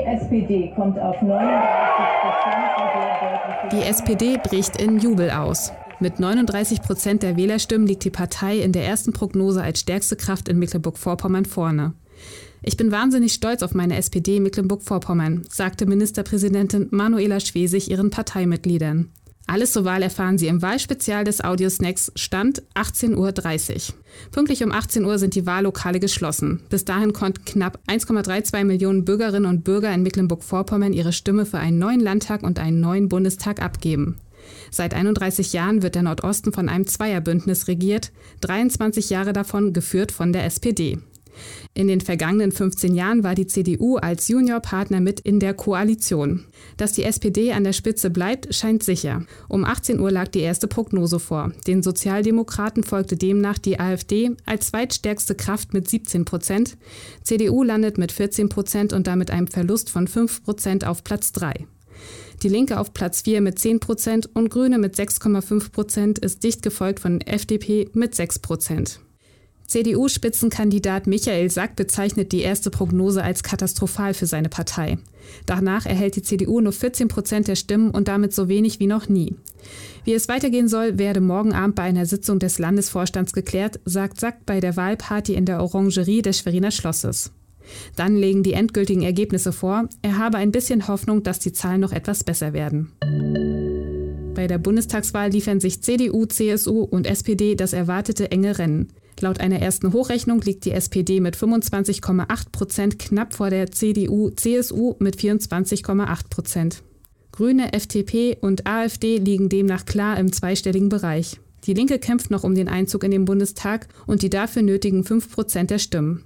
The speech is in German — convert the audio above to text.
Die SPD kommt auf 39 Prozent. Die SPD bricht in Jubel aus. Mit 39 Prozent der Wählerstimmen liegt die Partei in der ersten Prognose als stärkste Kraft in Mecklenburg-Vorpommern vorne. Ich bin wahnsinnig stolz auf meine SPD Mecklenburg-Vorpommern, sagte Ministerpräsidentin Manuela Schwesig ihren Parteimitgliedern. Alles zur Wahl erfahren Sie im Wahlspezial des Audiosnacks Stand 18.30 Uhr. Pünktlich um 18 Uhr sind die Wahllokale geschlossen. Bis dahin konnten knapp 1,32 Millionen Bürgerinnen und Bürger in Mecklenburg-Vorpommern ihre Stimme für einen neuen Landtag und einen neuen Bundestag abgeben. Seit 31 Jahren wird der Nordosten von einem Zweierbündnis regiert, 23 Jahre davon geführt von der SPD. In den vergangenen 15 Jahren war die CDU als Juniorpartner mit in der Koalition. Dass die SPD an der Spitze bleibt, scheint sicher. Um 18 Uhr lag die erste Prognose vor. Den Sozialdemokraten folgte demnach die AfD als zweitstärkste Kraft mit 17 Prozent. CDU landet mit 14 Prozent und damit einem Verlust von 5 Prozent auf Platz 3. Die Linke auf Platz 4 mit 10 Prozent und Grüne mit 6,5 Prozent ist dicht gefolgt von FDP mit 6 Prozent. CDU-Spitzenkandidat Michael Sack bezeichnet die erste Prognose als katastrophal für seine Partei. Danach erhält die CDU nur 14 Prozent der Stimmen und damit so wenig wie noch nie. Wie es weitergehen soll, werde morgen Abend bei einer Sitzung des Landesvorstands geklärt, sagt Sack bei der Wahlparty in der Orangerie des Schweriner Schlosses. Dann legen die endgültigen Ergebnisse vor. Er habe ein bisschen Hoffnung, dass die Zahlen noch etwas besser werden. Bei der Bundestagswahl liefern sich CDU, CSU und SPD das erwartete enge Rennen. Laut einer ersten Hochrechnung liegt die SPD mit 25,8 Prozent knapp vor der CDU-CSU mit 24,8 Prozent. Grüne, FDP und AfD liegen demnach klar im zweistelligen Bereich. Die Linke kämpft noch um den Einzug in den Bundestag und die dafür nötigen 5 Prozent der Stimmen.